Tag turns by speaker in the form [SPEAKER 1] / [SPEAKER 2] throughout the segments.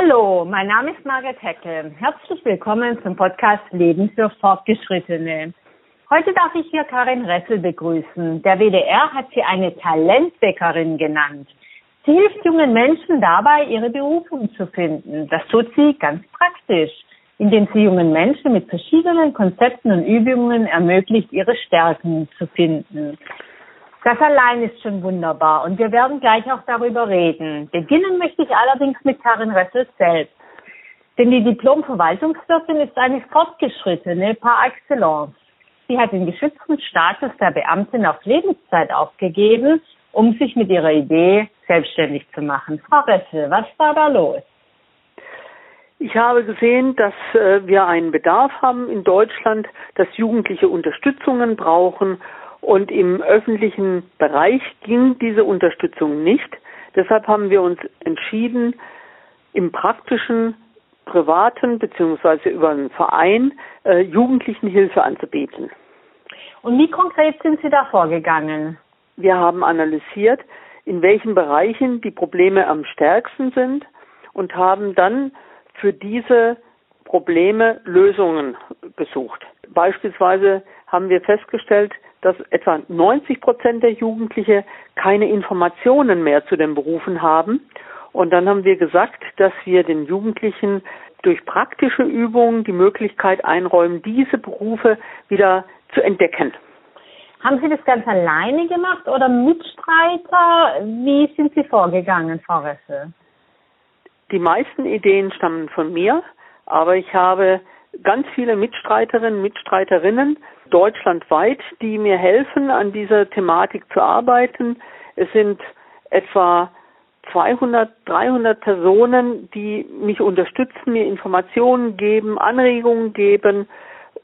[SPEAKER 1] Hallo, mein Name ist Margaret Heckel. Herzlich willkommen zum Podcast Leben für Fortgeschrittene. Heute darf ich hier Karin Ressel begrüßen. Der WDR hat sie eine Talentweckerin genannt. Sie hilft jungen Menschen dabei, ihre Berufung zu finden. Das tut sie ganz praktisch, indem sie jungen Menschen mit verschiedenen Konzepten und Übungen ermöglicht, ihre Stärken zu finden. Das allein ist schon wunderbar und wir werden gleich auch darüber reden. Beginnen möchte ich allerdings mit Karin Ressel selbst. Denn die Diplom-Verwaltungswirtin ist eine fortgeschrittene par excellence. Sie hat den geschützten Status der Beamtin auf Lebenszeit aufgegeben, um sich mit ihrer Idee selbstständig zu machen. Frau Ressel, was war da los?
[SPEAKER 2] Ich habe gesehen, dass äh, wir einen Bedarf haben in Deutschland, dass Jugendliche Unterstützungen brauchen und im öffentlichen Bereich ging diese Unterstützung nicht. Deshalb haben wir uns entschieden, im praktischen, privaten beziehungsweise über einen Verein äh, Jugendlichen Hilfe anzubieten.
[SPEAKER 1] Und wie konkret sind Sie da vorgegangen?
[SPEAKER 2] Wir haben analysiert, in welchen Bereichen die Probleme am stärksten sind und haben dann für diese Probleme Lösungen gesucht. Beispielsweise haben wir festgestellt, dass etwa 90 Prozent der Jugendliche keine Informationen mehr zu den Berufen haben. Und dann haben wir gesagt, dass wir den Jugendlichen durch praktische Übungen die Möglichkeit einräumen, diese Berufe wieder zu entdecken.
[SPEAKER 1] Haben Sie das ganz alleine gemacht oder Mitstreiter? Wie sind Sie vorgegangen, Frau Resse?
[SPEAKER 2] Die meisten Ideen stammen von mir, aber ich habe ganz viele Mitstreiterinnen, Mitstreiterinnen deutschlandweit, die mir helfen, an dieser Thematik zu arbeiten. Es sind etwa 200, 300 Personen, die mich unterstützen, mir Informationen geben, Anregungen geben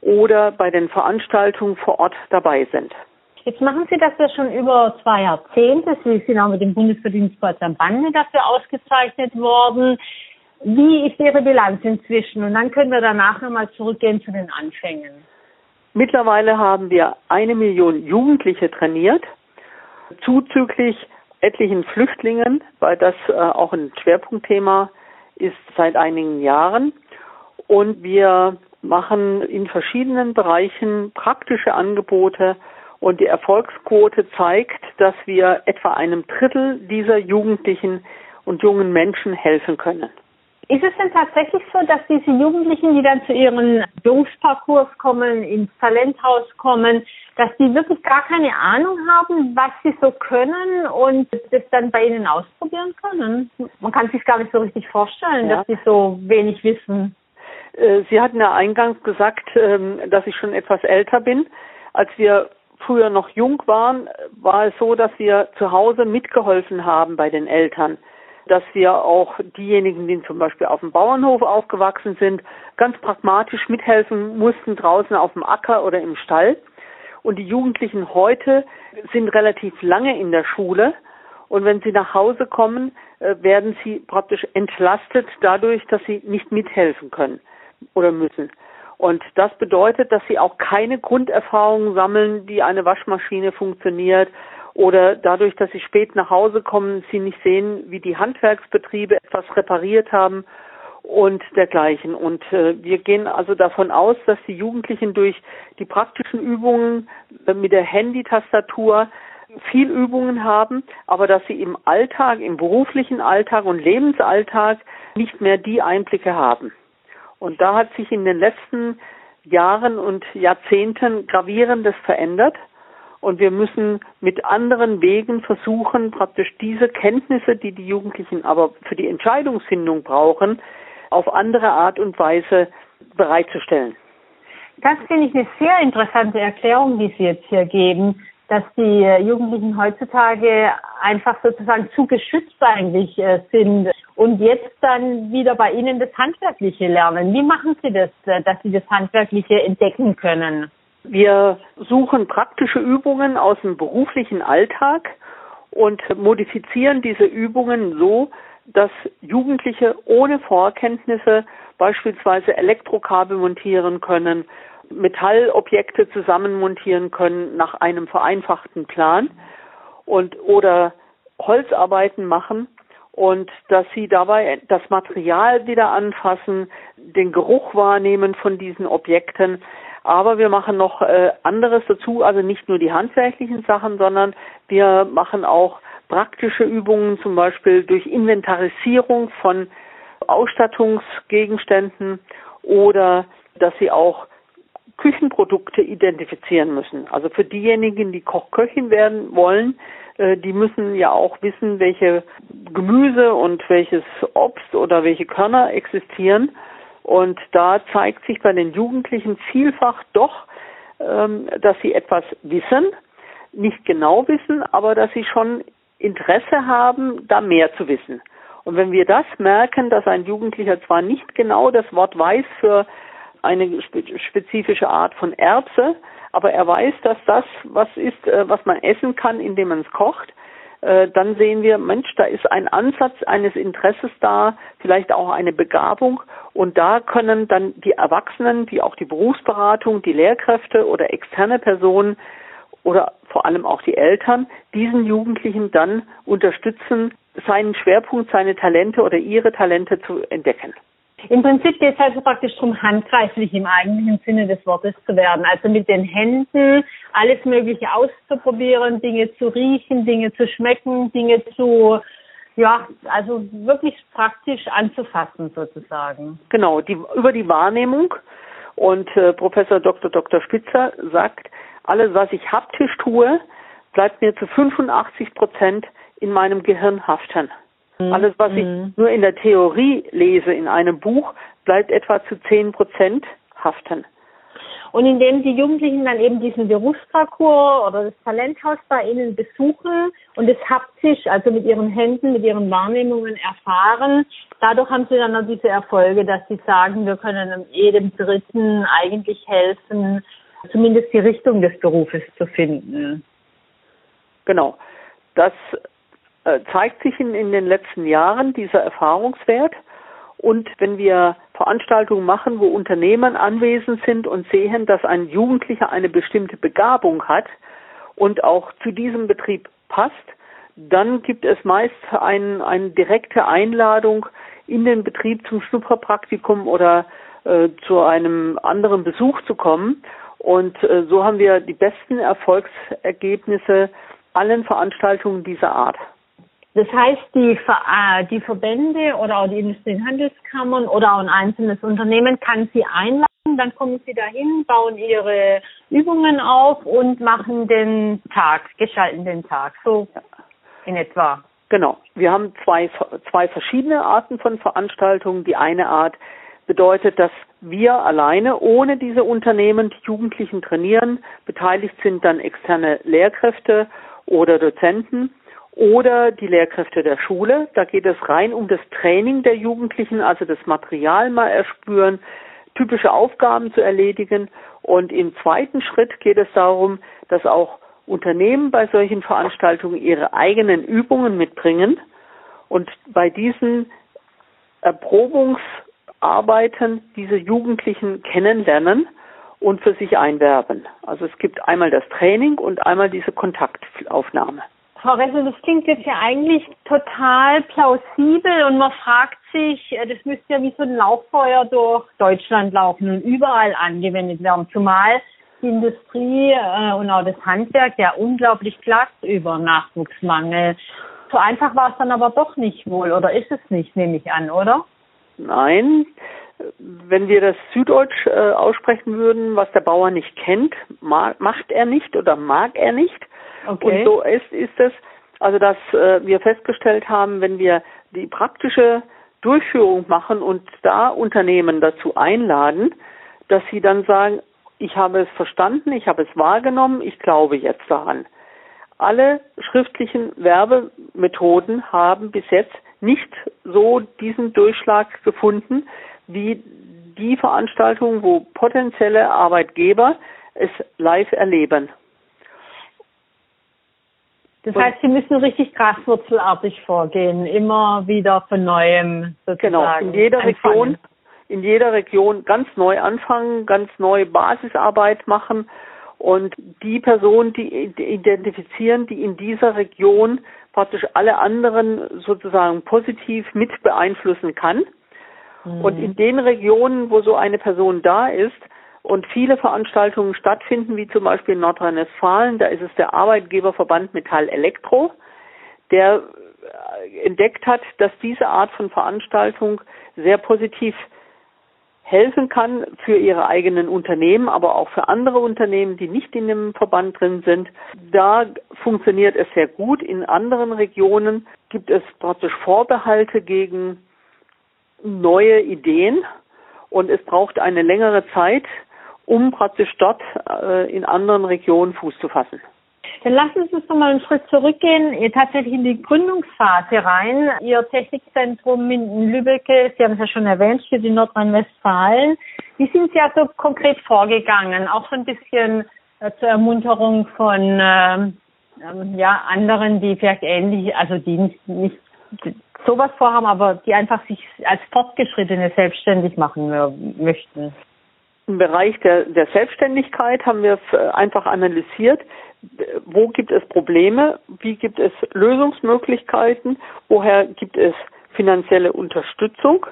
[SPEAKER 2] oder bei den Veranstaltungen vor Ort dabei sind.
[SPEAKER 1] Jetzt machen Sie das ja schon über zwei Jahrzehnte. Sie sind auch mit dem Bundesverdienstkreuz am Bande dafür ausgezeichnet worden. Wie ist Ihre Bilanz inzwischen? Und dann können wir danach nochmal zurückgehen zu den Anfängen.
[SPEAKER 2] Mittlerweile haben wir eine Million Jugendliche trainiert, zuzüglich etlichen Flüchtlingen, weil das äh, auch ein Schwerpunktthema ist seit einigen Jahren. Und wir machen in verschiedenen Bereichen praktische Angebote und die Erfolgsquote zeigt, dass wir etwa einem Drittel dieser Jugendlichen und jungen Menschen helfen können.
[SPEAKER 1] Ist es denn tatsächlich so, dass diese Jugendlichen, die dann zu ihren Berufsparcours kommen, ins Talenthaus kommen, dass die wirklich gar keine Ahnung haben, was sie so können und das dann bei ihnen ausprobieren können? Man kann sich gar nicht so richtig vorstellen, ja. dass sie so wenig wissen.
[SPEAKER 2] Äh, sie hatten ja eingangs gesagt, ähm, dass ich schon etwas älter bin. Als wir früher noch jung waren, war es so, dass wir zu Hause mitgeholfen haben bei den Eltern dass wir auch diejenigen, die zum Beispiel auf dem Bauernhof aufgewachsen sind, ganz pragmatisch mithelfen mussten draußen auf dem Acker oder im Stall. Und die Jugendlichen heute sind relativ lange in der Schule. Und wenn sie nach Hause kommen, äh, werden sie praktisch entlastet dadurch, dass sie nicht mithelfen können oder müssen. Und das bedeutet, dass sie auch keine Grunderfahrungen sammeln, wie eine Waschmaschine funktioniert oder dadurch, dass sie spät nach Hause kommen, sie nicht sehen, wie die Handwerksbetriebe etwas repariert haben und dergleichen. Und äh, wir gehen also davon aus, dass die Jugendlichen durch die praktischen Übungen äh, mit der Handy-Tastatur viel Übungen haben, aber dass sie im Alltag, im beruflichen Alltag und Lebensalltag nicht mehr die Einblicke haben. Und da hat sich in den letzten Jahren und Jahrzehnten gravierendes verändert. Und wir müssen mit anderen Wegen versuchen, praktisch diese Kenntnisse, die die Jugendlichen aber für die Entscheidungsfindung brauchen, auf andere Art und Weise bereitzustellen.
[SPEAKER 1] Das finde ich eine sehr interessante Erklärung, die Sie jetzt hier geben, dass die Jugendlichen heutzutage einfach sozusagen zu geschützt eigentlich äh, sind und jetzt dann wieder bei Ihnen das Handwerkliche lernen. Wie machen Sie das, äh, dass Sie das Handwerkliche entdecken können?
[SPEAKER 2] Wir suchen praktische Übungen aus dem beruflichen Alltag und modifizieren diese Übungen so, dass Jugendliche ohne Vorkenntnisse beispielsweise Elektrokabel montieren können, Metallobjekte zusammenmontieren können nach einem vereinfachten Plan und oder Holzarbeiten machen und dass sie dabei das Material wieder anfassen, den Geruch wahrnehmen von diesen Objekten. Aber wir machen noch äh, anderes dazu, also nicht nur die handwerklichen Sachen, sondern wir machen auch praktische Übungen, zum Beispiel durch Inventarisierung von Ausstattungsgegenständen oder dass sie auch Küchenprodukte identifizieren müssen. Also für diejenigen, die Kochköchin werden wollen, äh, die müssen ja auch wissen, welche Gemüse und welches Obst oder welche Körner existieren. Und da zeigt sich bei den Jugendlichen vielfach doch, ähm, dass sie etwas wissen, nicht genau wissen, aber dass sie schon Interesse haben, da mehr zu wissen. Und wenn wir das merken, dass ein Jugendlicher zwar nicht genau das Wort weiß für eine spezifische Art von Erbse, aber er weiß, dass das was ist, äh, was man essen kann, indem man es kocht, äh, dann sehen wir, Mensch, da ist ein Ansatz eines Interesses da, vielleicht auch eine Begabung und da können dann die Erwachsenen, die auch die Berufsberatung, die Lehrkräfte oder externe Personen oder vor allem auch die Eltern diesen Jugendlichen dann unterstützen, seinen Schwerpunkt, seine Talente oder ihre Talente zu entdecken.
[SPEAKER 1] Im Prinzip geht es also praktisch darum, handgreiflich im eigentlichen Sinne des Wortes zu werden. Also mit den Händen alles Mögliche auszuprobieren, Dinge zu riechen, Dinge zu schmecken, Dinge zu, ja, also wirklich praktisch anzufassen sozusagen.
[SPEAKER 2] Genau, die, über die Wahrnehmung. Und äh, Professor Dr. Dr. Spitzer sagt, alles, was ich haptisch tue, bleibt mir zu 85 Prozent in meinem Gehirn haften. Mhm. Alles, was ich mhm. nur in der Theorie lese in einem Buch, bleibt etwa zu 10 Prozent haften.
[SPEAKER 1] Und indem die Jugendlichen dann eben diesen Berufsparcours oder das Talenthaus bei ihnen besuchen und es haptisch, also mit ihren Händen, mit ihren Wahrnehmungen erfahren, dadurch haben sie dann noch diese Erfolge, dass sie sagen, wir können jedem Dritten eigentlich helfen, zumindest die Richtung des Berufes zu finden.
[SPEAKER 2] Genau. Das äh, zeigt sich in, in den letzten Jahren dieser Erfahrungswert. Und wenn wir Veranstaltungen machen, wo Unternehmen anwesend sind und sehen, dass ein Jugendlicher eine bestimmte Begabung hat und auch zu diesem Betrieb passt, dann gibt es meist ein, eine direkte Einladung in den Betrieb zum Schnupperpraktikum oder äh, zu einem anderen Besuch zu kommen. Und äh, so haben wir die besten Erfolgsergebnisse allen Veranstaltungen dieser Art.
[SPEAKER 1] Das heißt, die, äh, die Verbände oder auch die Industrie- und Handelskammern oder auch ein einzelnes Unternehmen kann sie einladen, dann kommen sie dahin, bauen ihre Übungen auf und machen den Tag, gestalten den Tag, so in etwa.
[SPEAKER 2] Genau. Wir haben zwei, zwei verschiedene Arten von Veranstaltungen. Die eine Art bedeutet, dass wir alleine ohne diese Unternehmen die Jugendlichen trainieren. Beteiligt sind dann externe Lehrkräfte oder Dozenten oder die Lehrkräfte der Schule. Da geht es rein um das Training der Jugendlichen, also das Material mal erspüren, typische Aufgaben zu erledigen. Und im zweiten Schritt geht es darum, dass auch Unternehmen bei solchen Veranstaltungen ihre eigenen Übungen mitbringen und bei diesen Erprobungsarbeiten diese Jugendlichen kennenlernen und für sich einwerben. Also es gibt einmal das Training und einmal diese Kontaktaufnahme.
[SPEAKER 1] Frau Ressel, das klingt jetzt ja eigentlich total plausibel und man fragt sich, äh, das müsste ja wie so ein Lauffeuer durch Deutschland laufen und überall angewendet werden, zumal die Industrie äh, und auch das Handwerk ja unglaublich klagt über Nachwuchsmangel. So einfach war es dann aber doch nicht wohl, oder ist es nicht, nehme ich an, oder?
[SPEAKER 2] Nein, wenn wir das Süddeutsch äh, aussprechen würden, was der Bauer nicht kennt, macht er nicht oder mag er nicht. Okay. Und so ist, ist es, also dass äh, wir festgestellt haben, wenn wir die praktische Durchführung machen und da Unternehmen dazu einladen, dass sie dann sagen, ich habe es verstanden, ich habe es wahrgenommen, ich glaube jetzt daran. Alle schriftlichen Werbemethoden haben bis jetzt nicht so diesen Durchschlag gefunden wie die Veranstaltungen, wo potenzielle Arbeitgeber es live erleben.
[SPEAKER 1] Das heißt, Sie müssen richtig graswurzelartig vorgehen, immer wieder von neuem sozusagen.
[SPEAKER 2] Genau, in jeder anfangen. Region, in jeder Region ganz neu anfangen, ganz neue Basisarbeit machen und die Person, die identifizieren, die in dieser Region praktisch alle anderen sozusagen positiv mit beeinflussen kann. Mhm. Und in den Regionen, wo so eine Person da ist und viele Veranstaltungen stattfinden, wie zum Beispiel in Nordrhein-Westfalen, da ist es der Arbeitgeberverband Metall Elektro, der entdeckt hat, dass diese Art von Veranstaltung sehr positiv helfen kann für ihre eigenen Unternehmen, aber auch für andere Unternehmen, die nicht in dem Verband drin sind. Da funktioniert es sehr gut. In anderen Regionen gibt es praktisch Vorbehalte gegen neue Ideen und es braucht eine längere Zeit, um praktisch dort äh, in anderen Regionen Fuß zu fassen.
[SPEAKER 1] Dann lassen Sie uns noch mal einen Schritt zurückgehen, tatsächlich in die Gründungsphase rein. Ihr Technikzentrum in Lübbecke, Sie haben es ja schon erwähnt, steht in Nordrhein-Westfalen. Wie sind Sie also konkret vorgegangen? Auch so ein bisschen äh, zur Ermunterung von äh, ja, anderen, die vielleicht ähnlich, also die nicht, nicht sowas vorhaben, aber die einfach sich als Fortgeschrittene selbstständig machen möchten.
[SPEAKER 2] Im Bereich der, der Selbstständigkeit haben wir einfach analysiert, wo gibt es Probleme, wie gibt es Lösungsmöglichkeiten, woher gibt es finanzielle Unterstützung,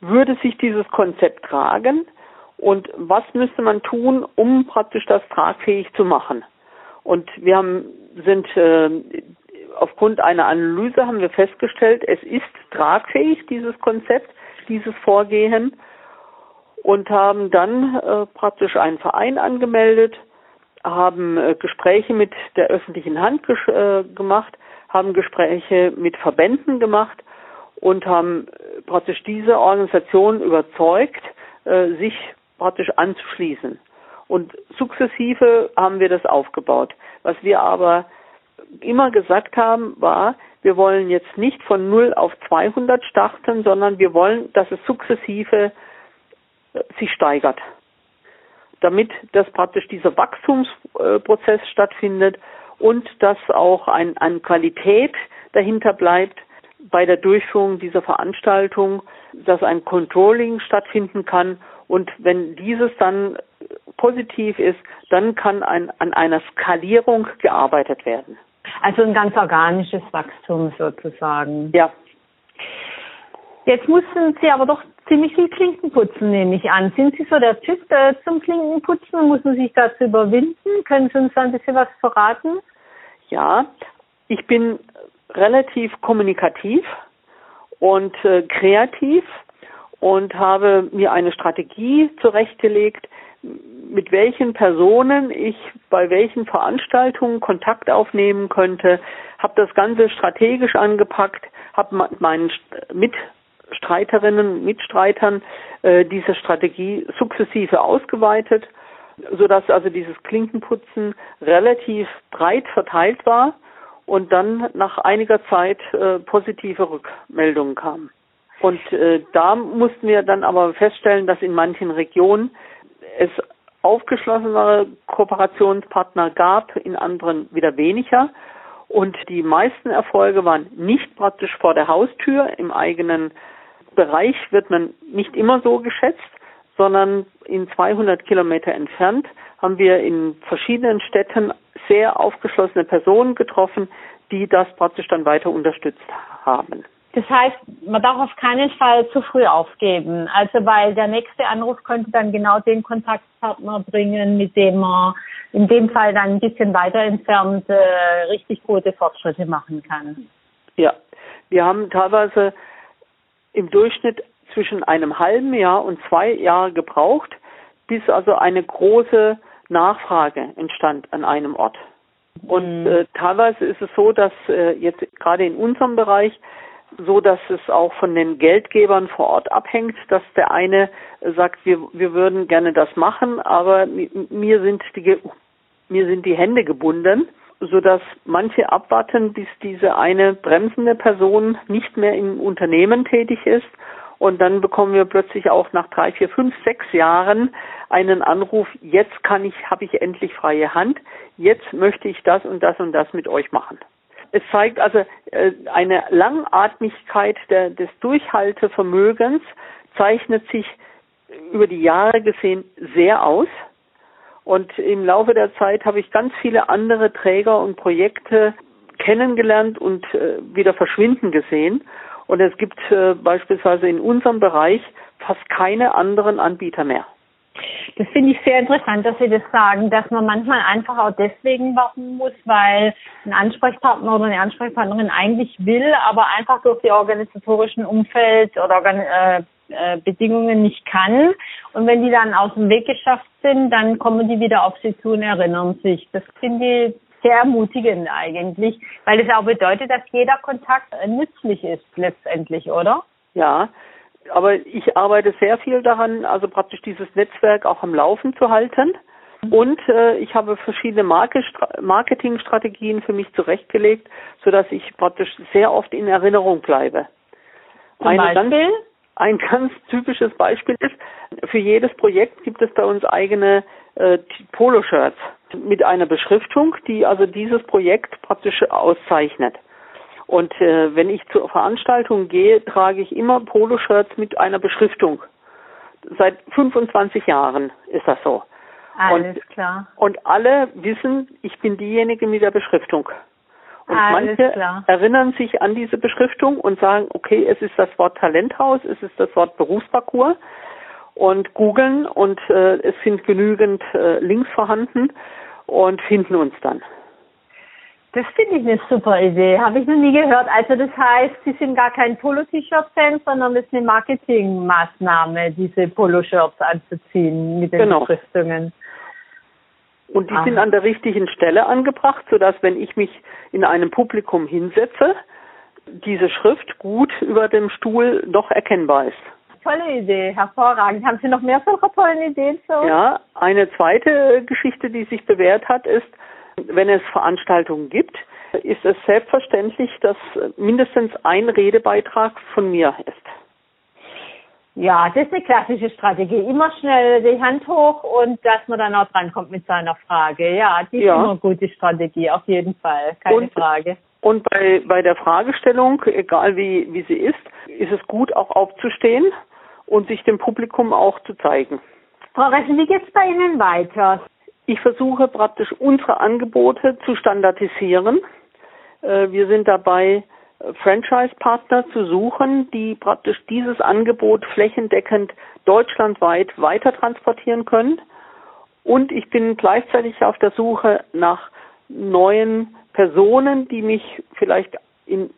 [SPEAKER 2] würde sich dieses Konzept tragen und was müsste man tun, um praktisch das tragfähig zu machen. Und wir haben, sind äh, aufgrund einer Analyse haben wir festgestellt, es ist tragfähig, dieses Konzept, dieses Vorgehen und haben dann äh, praktisch einen Verein angemeldet, haben äh, Gespräche mit der öffentlichen Hand äh, gemacht, haben Gespräche mit Verbänden gemacht und haben äh, praktisch diese Organisation überzeugt, äh, sich praktisch anzuschließen. Und sukzessive haben wir das aufgebaut. Was wir aber immer gesagt haben, war, wir wollen jetzt nicht von 0 auf 200 starten, sondern wir wollen, dass es sukzessive sich steigert damit dass praktisch dieser Wachstumsprozess stattfindet und dass auch ein, an Qualität dahinter bleibt bei der Durchführung dieser Veranstaltung, dass ein Controlling stattfinden kann und wenn dieses dann positiv ist, dann kann ein, an einer Skalierung gearbeitet werden.
[SPEAKER 1] Also ein ganz organisches Wachstum sozusagen.
[SPEAKER 2] Ja.
[SPEAKER 1] Jetzt mussten Sie aber doch ziemlich viel Klinken putzen, nehme ich an. Sind Sie so der Typ äh, zum Klinkenputzen? Muss man sich dazu überwinden? Können Sie uns da ein bisschen was verraten?
[SPEAKER 2] Ja, ich bin relativ kommunikativ und äh, kreativ und habe mir eine Strategie zurechtgelegt, mit welchen Personen ich bei welchen Veranstaltungen Kontakt aufnehmen könnte, habe das Ganze strategisch angepackt, habe meinen mit Streiterinnen Mitstreitern äh, diese Strategie sukzessive ausgeweitet, sodass also dieses Klinkenputzen relativ breit verteilt war und dann nach einiger Zeit äh, positive Rückmeldungen kamen. Und äh, da mussten wir dann aber feststellen, dass in manchen Regionen es aufgeschlossenere Kooperationspartner gab, in anderen wieder weniger. Und die meisten Erfolge waren nicht praktisch vor der Haustür im eigenen Bereich wird man nicht immer so geschätzt, sondern in 200 Kilometer entfernt haben wir in verschiedenen Städten sehr aufgeschlossene Personen getroffen, die das praktisch dann weiter unterstützt haben.
[SPEAKER 1] Das heißt, man darf auf keinen Fall zu früh aufgeben. Also weil der nächste Anruf könnte dann genau den Kontaktpartner bringen, mit dem man in dem Fall dann ein bisschen weiter entfernt äh, richtig gute Fortschritte machen kann.
[SPEAKER 2] Ja, wir haben teilweise im Durchschnitt zwischen einem halben Jahr und zwei Jahre gebraucht, bis also eine große Nachfrage entstand an einem Ort. Und mhm. äh, teilweise ist es so, dass äh, jetzt gerade in unserem Bereich so, dass es auch von den Geldgebern vor Ort abhängt, dass der eine sagt, wir, wir würden gerne das machen, aber mir sind die, mir sind die Hände gebunden so dass manche abwarten, bis diese eine bremsende Person nicht mehr im Unternehmen tätig ist. Und dann bekommen wir plötzlich auch nach drei, vier, fünf, sechs Jahren einen Anruf, jetzt kann ich, habe ich endlich freie Hand, jetzt möchte ich das und das und das mit euch machen. Es zeigt also äh, eine Langatmigkeit der, des Durchhaltevermögens, zeichnet sich über die Jahre gesehen sehr aus. Und im Laufe der Zeit habe ich ganz viele andere Träger und Projekte kennengelernt und äh, wieder verschwinden gesehen. Und es gibt äh, beispielsweise in unserem Bereich fast keine anderen Anbieter mehr.
[SPEAKER 1] Das finde ich sehr interessant, dass Sie das sagen, dass man manchmal einfach auch deswegen warten muss, weil ein Ansprechpartner oder eine Ansprechpartnerin eigentlich will, aber einfach durch die organisatorischen Umfeld oder äh, äh, Bedingungen nicht kann. Und wenn die dann aus dem Weg geschafft sind, dann kommen die wieder auf Sie zu und erinnern sich. Das finde ich sehr ermutigend eigentlich, weil es auch bedeutet, dass jeder Kontakt nützlich ist letztendlich, oder?
[SPEAKER 2] Ja, aber ich arbeite sehr viel daran, also praktisch dieses Netzwerk auch am Laufen zu halten. Und äh, ich habe verschiedene Marketingstrategien für mich zurechtgelegt, sodass ich praktisch sehr oft in Erinnerung bleibe.
[SPEAKER 1] Zum Eine Beispiel? Ganz,
[SPEAKER 2] ein ganz typisches Beispiel ist, für jedes Projekt gibt es bei uns eigene äh, Poloshirts mit einer Beschriftung, die also dieses Projekt praktisch auszeichnet. Und äh, wenn ich zur Veranstaltung gehe, trage ich immer Poloshirts mit einer Beschriftung. Seit 25 Jahren ist das so.
[SPEAKER 1] Alles
[SPEAKER 2] und,
[SPEAKER 1] klar.
[SPEAKER 2] Und alle wissen, ich bin diejenige mit der Beschriftung. Und
[SPEAKER 1] Alles
[SPEAKER 2] manche
[SPEAKER 1] klar.
[SPEAKER 2] erinnern sich an diese Beschriftung und sagen, okay, es ist das Wort Talenthaus, es ist das Wort Berufsparcours und googeln und äh, es sind genügend äh, Links vorhanden und finden uns dann.
[SPEAKER 1] Das finde ich eine super Idee. Habe ich noch nie gehört. Also das heißt, Sie sind gar kein Polo-T-Shirt-Fan, sondern das ist eine Marketingmaßnahme, diese Polo-Shirts anzuziehen mit den genau. Beschriftungen.
[SPEAKER 2] Und die Aha. sind an der richtigen Stelle angebracht, sodass wenn ich mich in einem Publikum hinsetze, diese Schrift gut über dem Stuhl doch erkennbar ist.
[SPEAKER 1] Tolle Idee, hervorragend. Haben Sie noch mehr solcher tollen Ideen uns?
[SPEAKER 2] Ja, eine zweite Geschichte, die sich bewährt hat, ist, wenn es Veranstaltungen gibt, ist es selbstverständlich, dass mindestens ein Redebeitrag von mir ist.
[SPEAKER 1] Ja, das ist eine klassische Strategie. Immer schnell die Hand hoch und dass man dann auch drankommt mit seiner Frage. Ja, die ja. ist immer eine gute Strategie, auf jeden Fall. Keine und, Frage.
[SPEAKER 2] Und bei, bei der Fragestellung, egal wie, wie sie ist, ist es gut, auch aufzustehen und sich dem Publikum auch zu zeigen.
[SPEAKER 1] Frau Ressen, wie geht es bei Ihnen weiter?
[SPEAKER 2] Ich versuche praktisch unsere Angebote zu standardisieren. Äh, wir sind dabei, Franchise-Partner zu suchen, die praktisch dieses Angebot flächendeckend deutschlandweit weiter transportieren können. Und ich bin gleichzeitig auf der Suche nach neuen Personen, die mich vielleicht in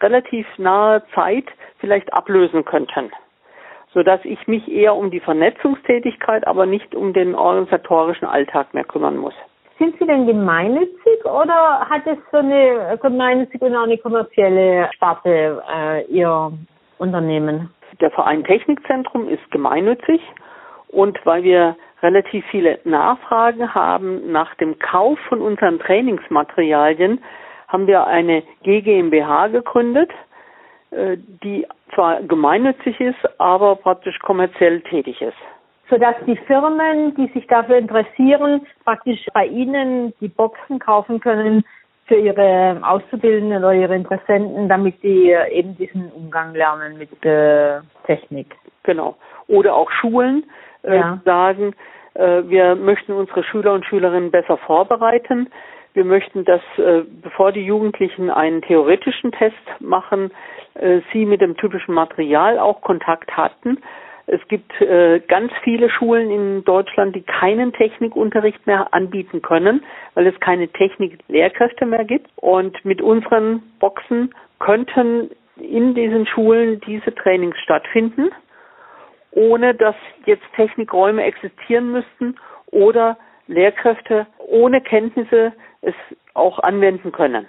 [SPEAKER 2] relativ naher Zeit vielleicht ablösen könnten sodass ich mich eher um die Vernetzungstätigkeit, aber nicht um den organisatorischen Alltag mehr kümmern muss.
[SPEAKER 1] Sind Sie denn gemeinnützig oder hat es so eine gemeinnützige und auch eine kommerzielle Sparte äh, Ihr Unternehmen?
[SPEAKER 2] Der Verein Technikzentrum ist gemeinnützig und weil wir relativ viele Nachfragen haben nach dem Kauf von unseren Trainingsmaterialien, haben wir eine GmbH gegründet äh, die zwar gemeinnützig ist, aber praktisch kommerziell tätig ist.
[SPEAKER 1] Sodass die Firmen, die sich dafür interessieren, praktisch bei Ihnen die Boxen kaufen können für ihre Auszubildenden oder ihre Interessenten, damit die eben diesen Umgang lernen mit äh, Technik.
[SPEAKER 2] Genau. Oder auch Schulen äh, ja. sagen, äh, wir möchten unsere Schüler und Schülerinnen besser vorbereiten. Wir möchten, dass äh, bevor die Jugendlichen einen theoretischen Test machen, äh, sie mit dem typischen Material auch Kontakt hatten. Es gibt äh, ganz viele Schulen in Deutschland, die keinen Technikunterricht mehr anbieten können, weil es keine Techniklehrkräfte mehr gibt. Und mit unseren Boxen könnten in diesen Schulen diese Trainings stattfinden, ohne dass jetzt Technikräume existieren müssten oder Lehrkräfte ohne Kenntnisse es auch anwenden können.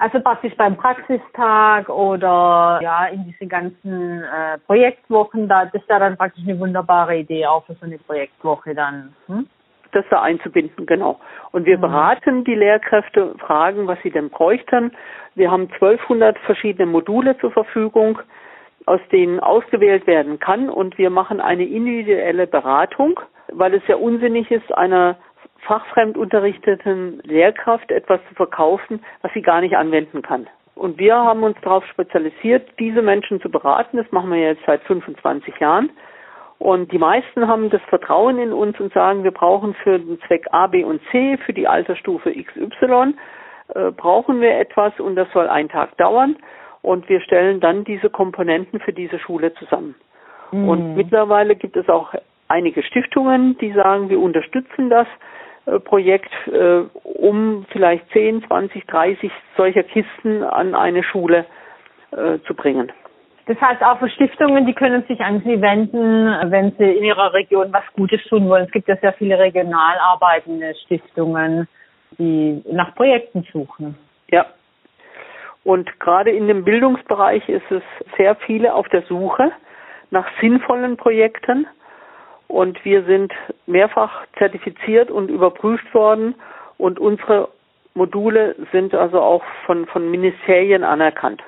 [SPEAKER 1] Also praktisch beim Praxistag oder ja in diese ganzen äh, Projektwochen, da das wäre dann praktisch eine wunderbare Idee auch für so eine Projektwoche dann. Hm?
[SPEAKER 2] Das da einzubinden, genau. Und wir mhm. beraten die Lehrkräfte, fragen, was sie denn bräuchten. Wir haben 1200 verschiedene Module zur Verfügung, aus denen ausgewählt werden kann. Und wir machen eine individuelle Beratung, weil es ja unsinnig ist, einer fachfremd unterrichteten Lehrkraft etwas zu verkaufen, was sie gar nicht anwenden kann. Und wir haben uns darauf spezialisiert, diese Menschen zu beraten. Das machen wir jetzt seit 25 Jahren. Und die meisten haben das Vertrauen in uns und sagen, wir brauchen für den Zweck A, B und C, für die Altersstufe XY, äh, brauchen wir etwas und das soll einen Tag dauern. Und wir stellen dann diese Komponenten für diese Schule zusammen. Mhm. Und mittlerweile gibt es auch einige Stiftungen, die sagen, wir unterstützen das Projekt, äh, um vielleicht 10, 20, 30 solcher Kisten an eine Schule äh, zu bringen.
[SPEAKER 1] Das heißt, auch für Stiftungen, die können sich an Sie wenden, wenn Sie in Ihrer Region was Gutes tun wollen. Es gibt ja sehr viele regional arbeitende Stiftungen, die nach Projekten suchen.
[SPEAKER 2] Ja. Und gerade in dem Bildungsbereich ist es sehr viele auf der Suche nach sinnvollen Projekten. Und wir sind mehrfach zertifiziert und überprüft worden. Und unsere Module sind also auch von, von Ministerien anerkannt.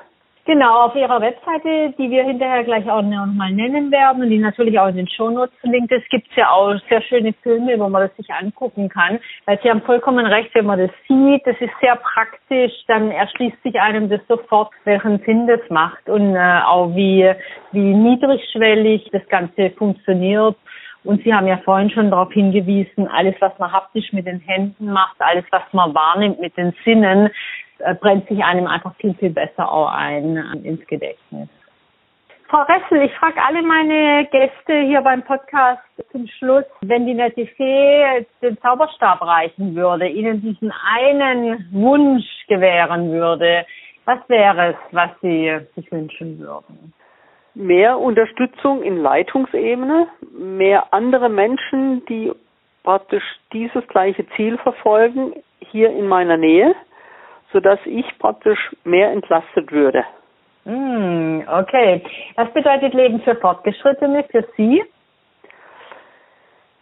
[SPEAKER 1] Genau, auf Ihrer Webseite, die wir hinterher gleich auch nochmal nennen werden und die natürlich auch in den Shownotes verlinkt ist, gibt es ja auch sehr schöne Filme, wo man das sich angucken kann. Weil Sie haben vollkommen recht, wenn man das sieht, das ist sehr praktisch, dann erschließt sich einem das sofort, welchen Sinn das macht und äh, auch wie, wie niedrigschwellig das Ganze funktioniert. Und Sie haben ja vorhin schon darauf hingewiesen, alles, was man haptisch mit den Händen macht, alles, was man wahrnimmt mit den Sinnen, äh, brennt sich einem einfach viel, viel besser auch ein äh, ins Gedächtnis. Frau Ressel, ich frage alle meine Gäste hier beim Podcast zum Schluss, wenn die nette Fee den Zauberstab reichen würde, ihnen diesen einen Wunsch gewähren würde, was wäre es, was Sie sich wünschen würden?
[SPEAKER 2] Mehr Unterstützung in Leitungsebene, mehr andere Menschen, die praktisch dieses gleiche Ziel verfolgen, hier in meiner Nähe sodass ich praktisch mehr entlastet würde.
[SPEAKER 1] Mm, okay. Was bedeutet Leben für Fortgeschrittene für Sie?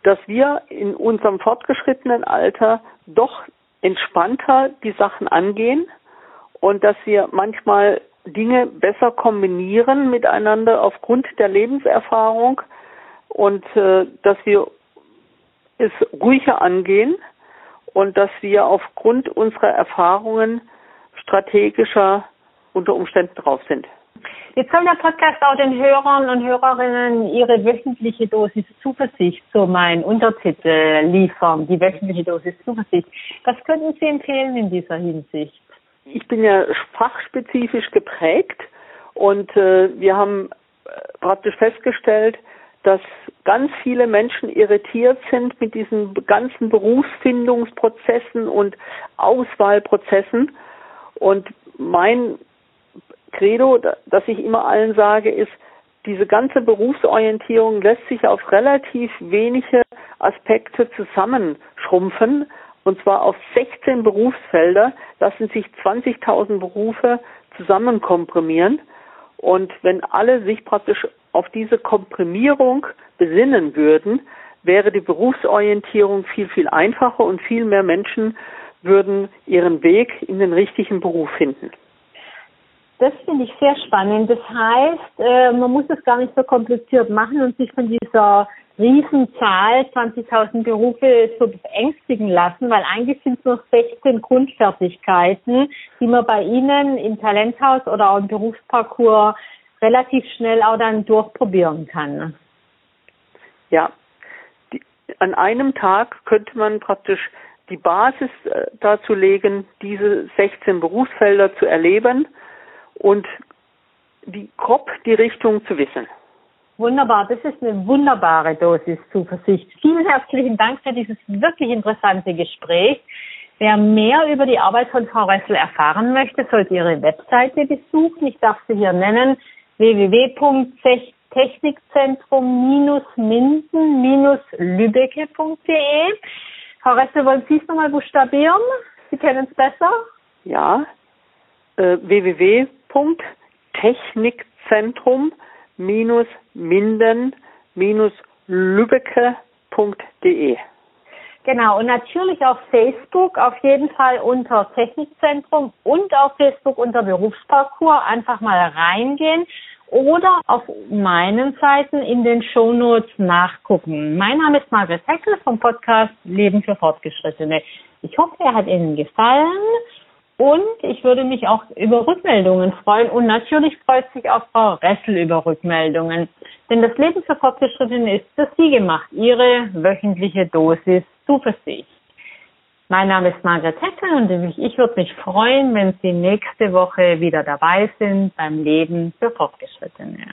[SPEAKER 2] Dass wir in unserem fortgeschrittenen Alter doch entspannter die Sachen angehen und dass wir manchmal Dinge besser kombinieren miteinander aufgrund der Lebenserfahrung und äh, dass wir es ruhiger angehen und dass wir aufgrund unserer Erfahrungen strategischer unter Umständen drauf sind.
[SPEAKER 1] Jetzt soll der Podcast auch den Hörern und Hörerinnen ihre wöchentliche Dosis Zuversicht, so mein Untertitel, liefern, die wöchentliche Dosis Zuversicht. Was könnten Sie empfehlen in dieser Hinsicht?
[SPEAKER 2] Ich bin ja fachspezifisch geprägt und äh, wir haben äh, praktisch festgestellt, dass ganz viele Menschen irritiert sind mit diesen ganzen Berufsfindungsprozessen und Auswahlprozessen. Und mein Credo, das ich immer allen sage, ist, diese ganze Berufsorientierung lässt sich auf relativ wenige Aspekte zusammenschrumpfen. Und zwar auf 16 Berufsfelder lassen sich 20.000 Berufe zusammenkomprimieren. Und wenn alle sich praktisch auf diese Komprimierung besinnen würden, wäre die Berufsorientierung viel, viel einfacher und viel mehr Menschen würden ihren Weg in den richtigen Beruf finden.
[SPEAKER 1] Das finde ich sehr spannend. Das heißt, äh, man muss es gar nicht so kompliziert machen und sich von dieser Riesenzahl 20.000 Berufe so ängstigen lassen, weil eigentlich sind es nur 16 Grundfertigkeiten, die man bei Ihnen im Talenthaus oder auch im Berufsparcours relativ schnell auch dann durchprobieren kann.
[SPEAKER 2] Ja, die, an einem Tag könnte man praktisch die Basis äh, dazu legen, diese 16 Berufsfelder zu erleben und die grob die Richtung zu wissen.
[SPEAKER 1] Wunderbar, das ist eine wunderbare Dosis Zuversicht. Vielen herzlichen Dank für dieses wirklich interessante Gespräch. Wer mehr über die Arbeit von Frau Ressel erfahren möchte, sollte ihre Webseite besuchen. Ich darf sie hier nennen www.technikzentrum-minden-lübecke.de. Frau Ressel, wollen Sie es nochmal buchstabieren? Sie kennen es besser?
[SPEAKER 2] Ja, äh, www.technikzentrum-minden-lübecke.de.
[SPEAKER 1] Genau, und natürlich auf Facebook, auf jeden Fall unter Technikzentrum und auf Facebook unter Berufsparcours einfach mal reingehen oder auf meinen Seiten in den Shownotes nachgucken. Mein Name ist Margaret Heckel vom Podcast Leben für Fortgeschrittene. Ich hoffe, er hat Ihnen gefallen Und ich würde mich auch über Rückmeldungen freuen. Und natürlich freut sich auch Frau Ressel über Rückmeldungen. Denn das Leben für Fortgeschrittene ist für Sie gemacht. Ihre wöchentliche Dosis Zuversicht. Mein Name ist Margret Heckel und ich würde mich freuen, wenn Sie nächste Woche wieder dabei sind beim Leben für Fortgeschrittene.